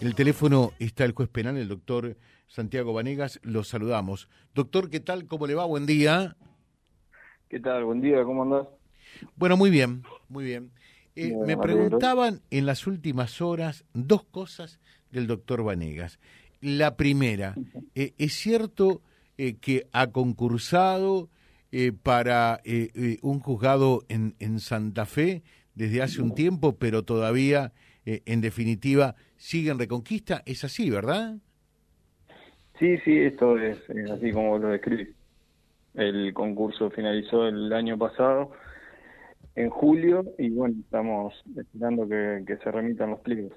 En el teléfono está el juez penal, el doctor Santiago Vanegas. Los saludamos. Doctor, ¿qué tal? ¿Cómo le va? Buen día. ¿Qué tal? Buen día, ¿cómo andás? Bueno, muy bien, muy bien. Eh, me preguntaban en las últimas horas dos cosas del doctor Vanegas. La primera, eh, ¿es cierto eh, que ha concursado para un juzgado en, en Santa Fe desde hace un tiempo, pero todavía, en definitiva, sigue en Reconquista? Es así, ¿verdad? Sí, sí, esto es, así como lo describí. El concurso finalizó el año pasado en julio y bueno, estamos esperando que, se remitan los pliegos.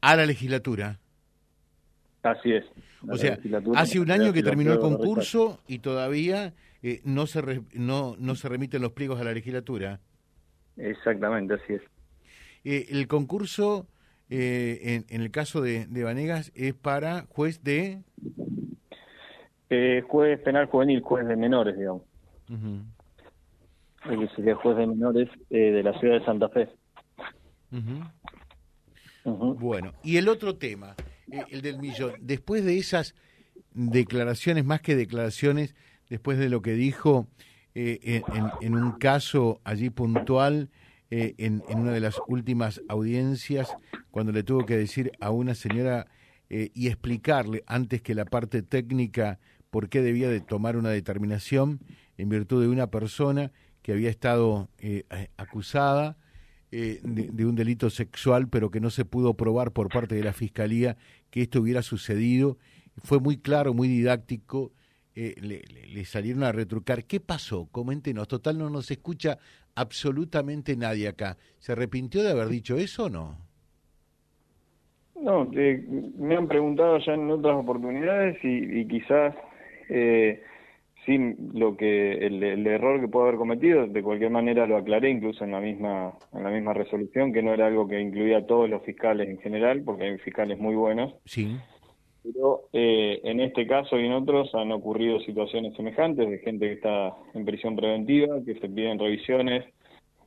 A la legislatura. Así es. O sea, hace un año que terminó el concurso y todavía eh, no, se no, no se remiten los pliegos a la legislatura. Exactamente, así es. Eh, el concurso, eh, en, el caso de, de Vanegas, es para juez de... juez penal juvenil, juez de menores, digamos que sería juez de menores eh, de la ciudad de Santa Fe. Bueno, y el otro tema, eh, el del millón. Después de esas declaraciones, más que declaraciones, después de lo que dijo eh, en, un caso allí puntual, en, en, una de las últimas audiencias, cuando le tuvo que decir a una señora y explicarle antes que la parte técnica por qué debía de tomar una determinación en virtud de una persona que había estado eh, acusada eh, de, un delito sexual, pero que no se pudo probar por parte de la Fiscalía que esto hubiera sucedido. Fue muy claro, muy didáctico. Eh, le, salieron a retrucar. ¿Qué pasó? Coméntenos. Total, no nos escucha absolutamente nadie acá. ¿Se arrepintió de haber dicho eso o no? No, me han preguntado ya en otras oportunidades y, y quizás eh, sin lo que el, error que puedo haber cometido, de cualquier manera lo aclaré incluso en la misma en la misma resolución que no era algo que incluía a todos los fiscales en general, porque hay fiscales muy buenos. Sí. Pero eh, en este caso y en otros han ocurrido situaciones semejantes de gente que está en prisión preventiva, que se piden revisiones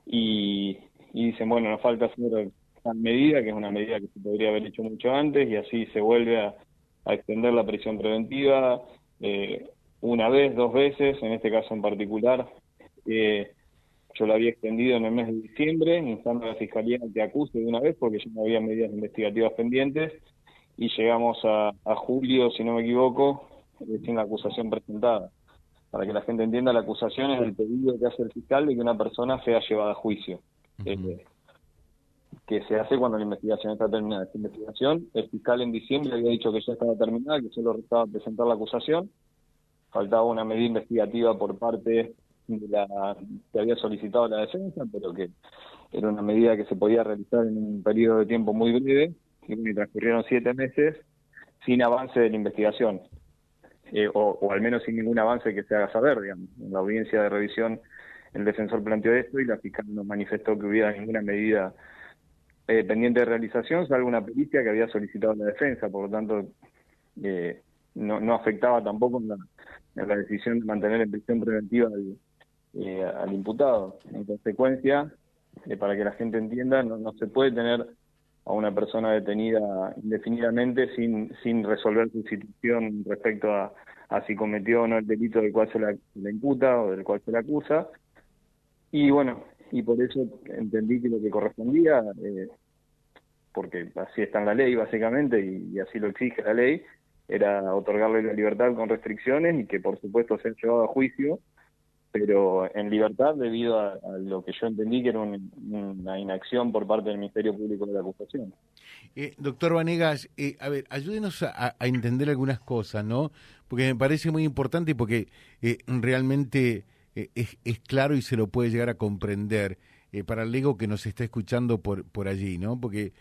y, dicen, bueno, nos falta hacer tal medida, que es una medida que se podría haber hecho mucho antes, y así se vuelve a, extender la prisión preventiva. Eh, una vez, dos veces, en este caso en particular, eh, yo lo había extendido en el mes de diciembre, instando a la Fiscalía que acuse de una vez porque ya no había medidas investigativas pendientes y llegamos a, julio, si no me equivoco, eh, sin la acusación presentada. Para que la gente entienda, la acusación es el pedido que hace el fiscal de que una persona sea llevada a juicio. Eh, que se hace cuando la investigación está terminada. Esta investigación, el fiscal en diciembre había dicho que ya estaba terminada, que solo restaba presentar la acusación faltaba una medida investigativa por parte de la que había solicitado la defensa, pero que era una medida que se podía realizar en un periodo de tiempo muy breve, y transcurrieron siete meses sin avance de la investigación, eh, o, al menos sin ningún avance que se haga saber, digamos. En la audiencia de revisión el defensor planteó esto y la fiscal no manifestó que hubiera ninguna medida eh, pendiente de realización, salvo una pericia que había solicitado la defensa, por lo tanto eh, no, no afectaba tampoco en la, en la decisión de mantener en prisión preventiva al, eh, imputado. En consecuencia, eh, para que la gente entienda, no, no se puede tener a una persona detenida indefinidamente sin, sin resolver su situación respecto a, si cometió o no el delito del cual se la, imputa o del cual se le acusa. Y bueno, y por eso entendí que lo que correspondía, eh, porque así está en la ley básicamente y así lo exige la ley, era otorgarle la libertad con restricciones y que por supuesto se ha llevado a juicio, pero en libertad debido a, lo que yo entendí que era una inacción por parte del Ministerio Público de la acusación. Eh, doctor Vanegas, eh, a ver, ayúdenos a, entender algunas cosas, ¿no? Porque me parece muy importante y porque eh, realmente es, es, claro y se lo puede llegar a comprender para el ego que nos está escuchando por, por allí, ¿no? Porque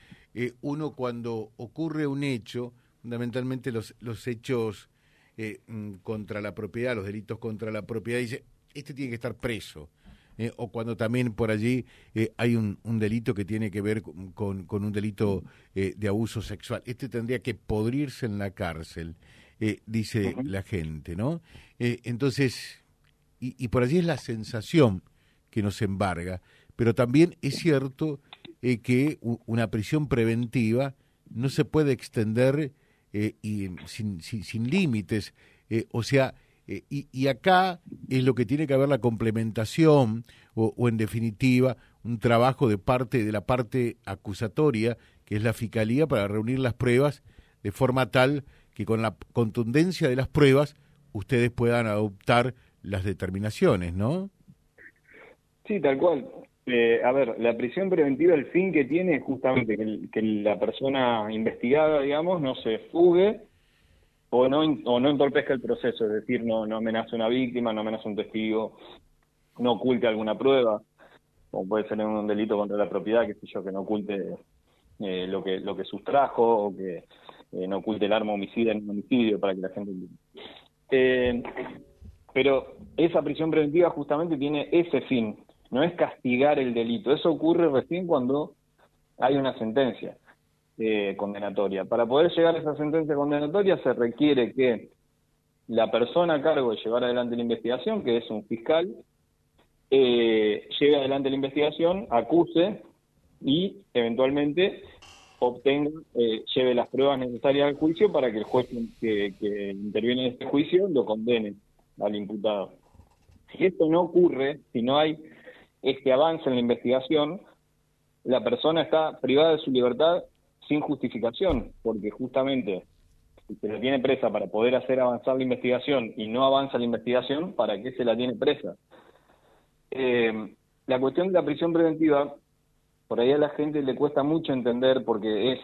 uno cuando ocurre un hecho, fundamentalmente los, los hechos eh, mm, contra la propiedad, los delitos contra la propiedad, dice, este tiene que estar preso. Eh, o cuando también por allí eh, hay un, un, delito que tiene que ver con, con un delito de abuso sexual. Este tendría que podrirse en la cárcel, dice la gente, ¿no? entonces, y, y, por allí es la sensación que nos embarga, pero también es cierto que una prisión preventiva no se puede extender eh, y sin, sin, límites. Eh, o sea, eh, y, y, acá es lo que tiene que haber la complementación o, en definitiva un trabajo de parte de la parte acusatoria, que es la fiscalía, para reunir las pruebas de forma tal que con la contundencia de las pruebas ustedes puedan adoptar las determinaciones, ¿no? Sí, tal cual. Eh, a ver, la prisión preventiva, el fin que tiene es justamente que, la persona investigada, digamos, no se fugue o no, o no entorpezca el proceso, es decir, no, no amenace a una víctima, no amenace a un testigo, no oculte alguna prueba, como puede ser un delito contra la propiedad, que sé yo, que no oculte eh, lo que lo que sustrajo o que eh, no oculte el arma homicida en un homicidio para que la gente eh, pero esa prisión preventiva justamente tiene ese fin, no es castigar el delito. Eso ocurre recién cuando hay una sentencia eh, condenatoria. Para poder llegar a esa sentencia condenatoria se requiere que la persona a cargo de llevar adelante la investigación, que es un fiscal, eh, lleve adelante la investigación, acuse y eventualmente obtenga, eh, lleve las pruebas necesarias al juicio para que el juez que, que interviene en este juicio lo condene al imputado. Si esto no ocurre, si no hay este avance en la investigación, la persona está privada de su libertad sin justificación, porque justamente se la tiene presa para poder hacer avanzar la investigación y no avanza la investigación, ¿para qué se la tiene presa? Eh, la cuestión de la prisión preventiva, por ahí a la gente le cuesta mucho entender porque es,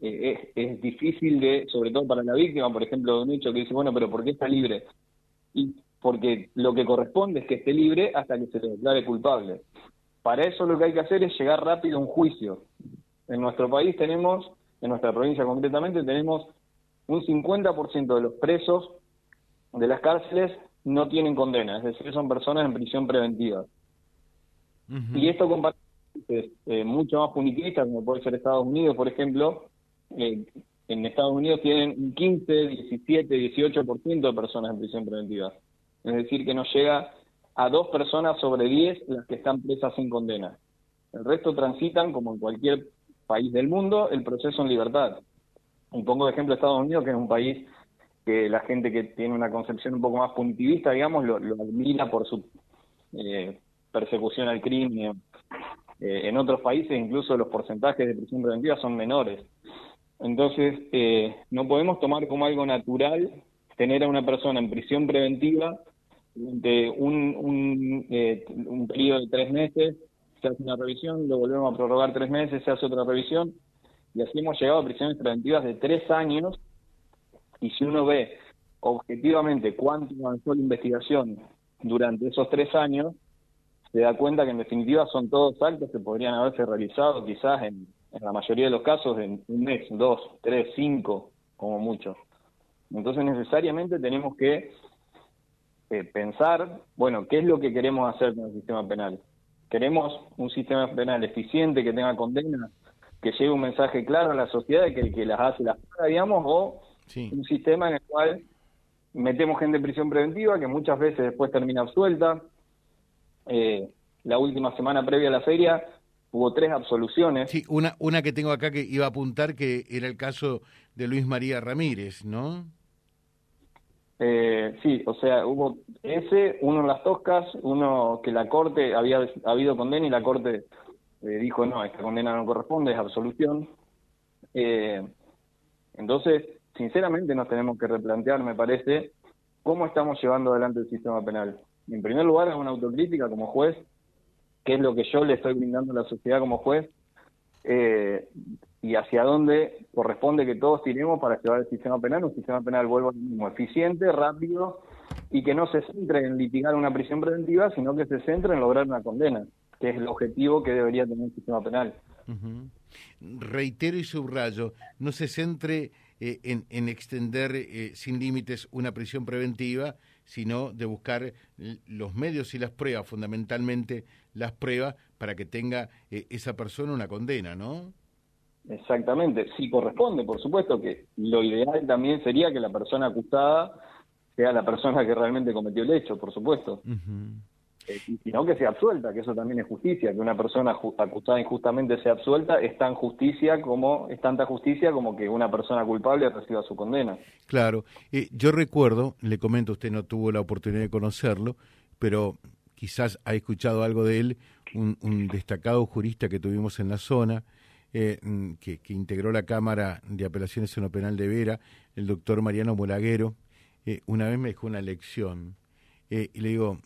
es, es difícil de, sobre todo para la víctima, por ejemplo, de un hecho que dice, bueno, pero ¿por qué está libre? Y porque lo que corresponde es que esté libre hasta que se le declare culpable. Para eso lo que hay que hacer es llegar rápido a un juicio. En nuestro país tenemos, en nuestra provincia concretamente, tenemos un 50% de los presos de las cárceles no tienen condena, es decir, son personas en prisión preventiva. Y esto con países eh, mucho más punitivistas, como puede ser Estados Unidos, por ejemplo, eh, en Estados Unidos tienen un 15, 17, 18% de personas en prisión preventiva es decir, que no llega a dos personas sobre diez las que están presas sin condena. El resto transitan, como en cualquier país del mundo, el proceso en libertad. Y pongo de ejemplo Estados Unidos, que es un país que la gente que tiene una concepción un poco más punitivista, digamos, lo, admira por su eh, persecución al crimen. Eh, en otros países incluso los porcentajes de prisión preventiva son menores. Entonces, eh, no podemos tomar como algo natural tener a una persona en prisión preventiva de un, un, eh, un periodo de tres meses, se hace una revisión, lo volvemos a prorrogar tres meses, se hace otra revisión, y así hemos llegado a prisiones preventivas de tres años, y si uno ve objetivamente cuánto avanzó la investigación durante esos tres años, se da cuenta que en definitiva son todos actos que podrían haberse realizado quizás en, la mayoría de los casos en un mes, dos, tres, cinco, como mucho. Entonces necesariamente tenemos que eh, pensar, bueno, ¿qué es lo que queremos hacer con el sistema penal? ¿Queremos un sistema penal eficiente que tenga condena, que lleve un mensaje claro a la sociedad de que el que las hace las paga, digamos, o un sistema en el cual metemos gente en prisión preventiva que muchas veces después termina absuelta? Eh, la última semana previa a la feria hubo tres absoluciones. Sí, una, una que tengo acá que iba a apuntar que era el caso de Luis María Ramírez, ¿no? Eh, sí, o sea, hubo ese, uno en las toscas, uno que la Corte había habido condena y la Corte eh, dijo, no, esta condena no corresponde, es absolución. Eh, entonces, sinceramente nos tenemos que replantear, me parece, cómo estamos llevando adelante el sistema penal. En primer lugar, es una autocrítica como juez, que es lo que yo le estoy brindando a la sociedad como juez, eh, y hacia dónde corresponde que todos tiremos para llevar el sistema penal, un sistema penal, vuelvo a lo mismo, eficiente, rápido y que no se centre en litigar una prisión preventiva, sino que se centre en lograr una condena, que es el objetivo que debería tener el sistema penal. Reitero y subrayo, no se centre eh, en, extender eh, sin límites una prisión preventiva, sino de buscar los medios y las pruebas, fundamentalmente las pruebas, para que tenga eh, esa persona una condena, ¿no? Exactamente, sí corresponde, por supuesto que lo ideal también sería que la persona acusada sea la persona que realmente cometió el hecho, por supuesto. Eh, sino que sea absuelta, que eso también es justicia, que una persona acusada injustamente sea absuelta es tan justicia como es tanta justicia como que una persona culpable reciba su condena. Claro, eh, yo recuerdo, le comento, usted no tuvo la oportunidad de conocerlo, pero quizás ha escuchado algo de él, un, destacado jurista que tuvimos en la zona, eh, mm, que, que, integró la Cámara de Apelaciones en lo Penal de Vera, el doctor Mariano Molaguero, una vez me dejó una lección y le digo,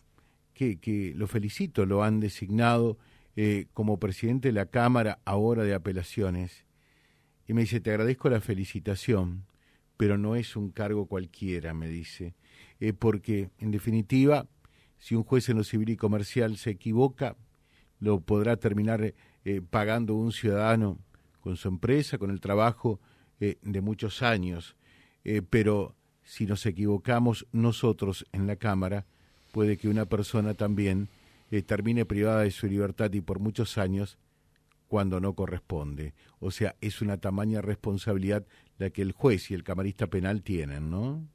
que, lo felicito, lo han designado eh, como presidente de la Cámara ahora de Apelaciones. Y me dice, te agradezco la felicitación, pero no es un cargo cualquiera, me dice, eh, porque en definitiva, si un juez en lo civil y comercial se equivoca, lo podrá terminar eh, pagando un ciudadano con su empresa, con el trabajo de muchos años. pero si nos equivocamos nosotros en la Cámara, puede que una persona también eh, termine privada de su libertad y por muchos años cuando no corresponde. O sea, es una tamaña responsabilidad la que el juez y el camarista penal tienen, ¿no?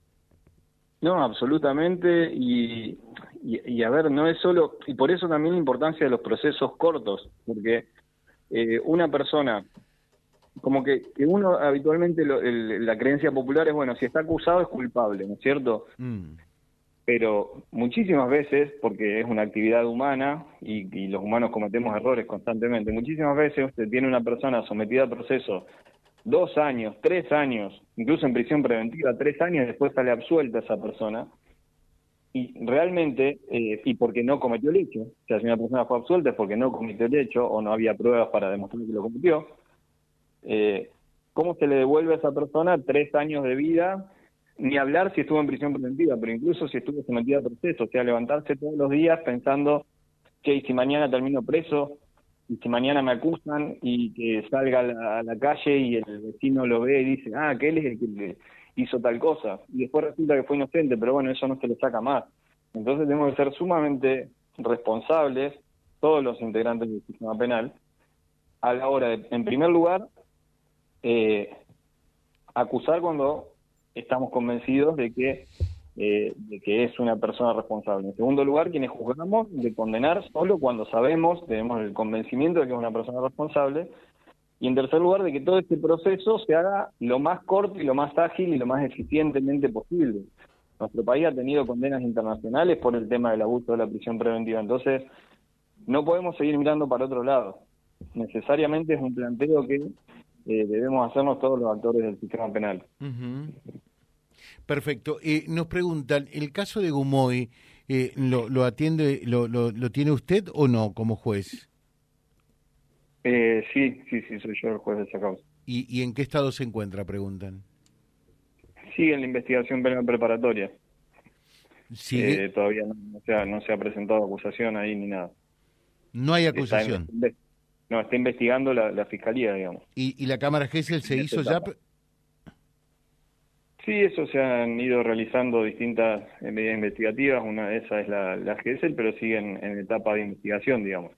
No, absolutamente. Y, y, a ver, no es solo, y por eso también la importancia de los procesos cortos, porque eh, una persona, como que, que uno habitualmente la creencia popular es, bueno, si está acusado es culpable, ¿no es cierto? Mm pero muchísimas veces, porque es una actividad humana y, los humanos cometemos errores constantemente, muchísimas veces usted tiene una persona sometida a proceso dos años, tres años, incluso en prisión preventiva, tres años después sale absuelta esa persona, y realmente, eh, y porque no cometió el hecho, o sea, si una persona fue absuelta es porque no cometió el hecho o no había pruebas para demostrar que lo cometió, eh, ¿cómo se le devuelve a esa persona tres años de vida ni hablar si estuvo en prisión preventiva, pero incluso si estuvo sometida a proceso, o sea, levantarse todos los días pensando que si mañana termino preso, y si mañana me acusan y que salga a la, calle y el vecino lo ve y dice, ah, que él es el que hizo tal cosa, y después resulta que fue inocente, pero bueno, eso no se le saca más. Entonces tenemos que ser sumamente responsables, todos los integrantes del sistema penal, a la hora de, en primer lugar, eh, acusar cuando estamos convencidos de que, eh, de que es una persona responsable. En segundo lugar, quienes juzgamos de condenar solo cuando sabemos, tenemos el convencimiento de que es una persona responsable. Y en tercer lugar, de que todo este proceso se haga lo más corto y lo más ágil y lo más eficientemente posible. Nuestro país ha tenido condenas internacionales por el tema del abuso de la prisión preventiva. Entonces, no podemos seguir mirando para otro lado. Necesariamente es un planteo que eh, debemos hacernos todos los actores del sistema penal. Perfecto. Eh, nos preguntan, ¿el caso de Gumoy eh, lo, lo, atiende, lo, lo, tiene usted o no como juez? Eh, sí, sí, sí, soy yo el juez de esa causa. ¿Y, ¿Y en qué estado se encuentra, preguntan? Sigue en la investigación penal preparatoria. ¿Sigue? todavía no, no se ha presentado acusación ahí ni nada. No hay acusación. No, está investigando la, fiscalía, digamos. ¿Y, ¿Y, la Cámara Gesell se hizo ya? Sí, eso se han ido realizando distintas medidas investigativas. Una de esas es la, la GESEL, pero siguen en etapa de investigación, digamos.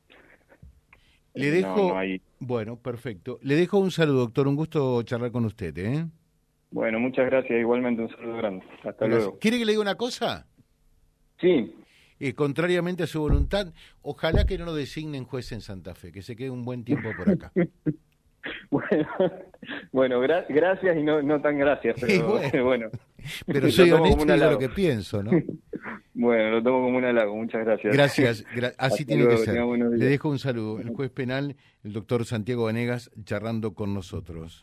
Le dejo. Bueno, perfecto. Le dejo un saludo, doctor. Un gusto charlar con usted, ¿eh? Bueno, muchas gracias. Igualmente un saludo grande. Hasta luego. ¿Quiere que le diga una cosa? Sí. Eh, contrariamente a su voluntad, ojalá que no lo designen juez en Santa Fe, que se quede un buen tiempo por acá. bueno, bueno gracias y no, no tan gracias, pero bueno. Pero soy honesto y lo que pienso, ¿no? bueno, lo tomo como un halago, muchas gracias. Gracias, así tiene que ser. Le dejo un saludo. El juez penal, el doctor Santiago Vanegas, charlando con nosotros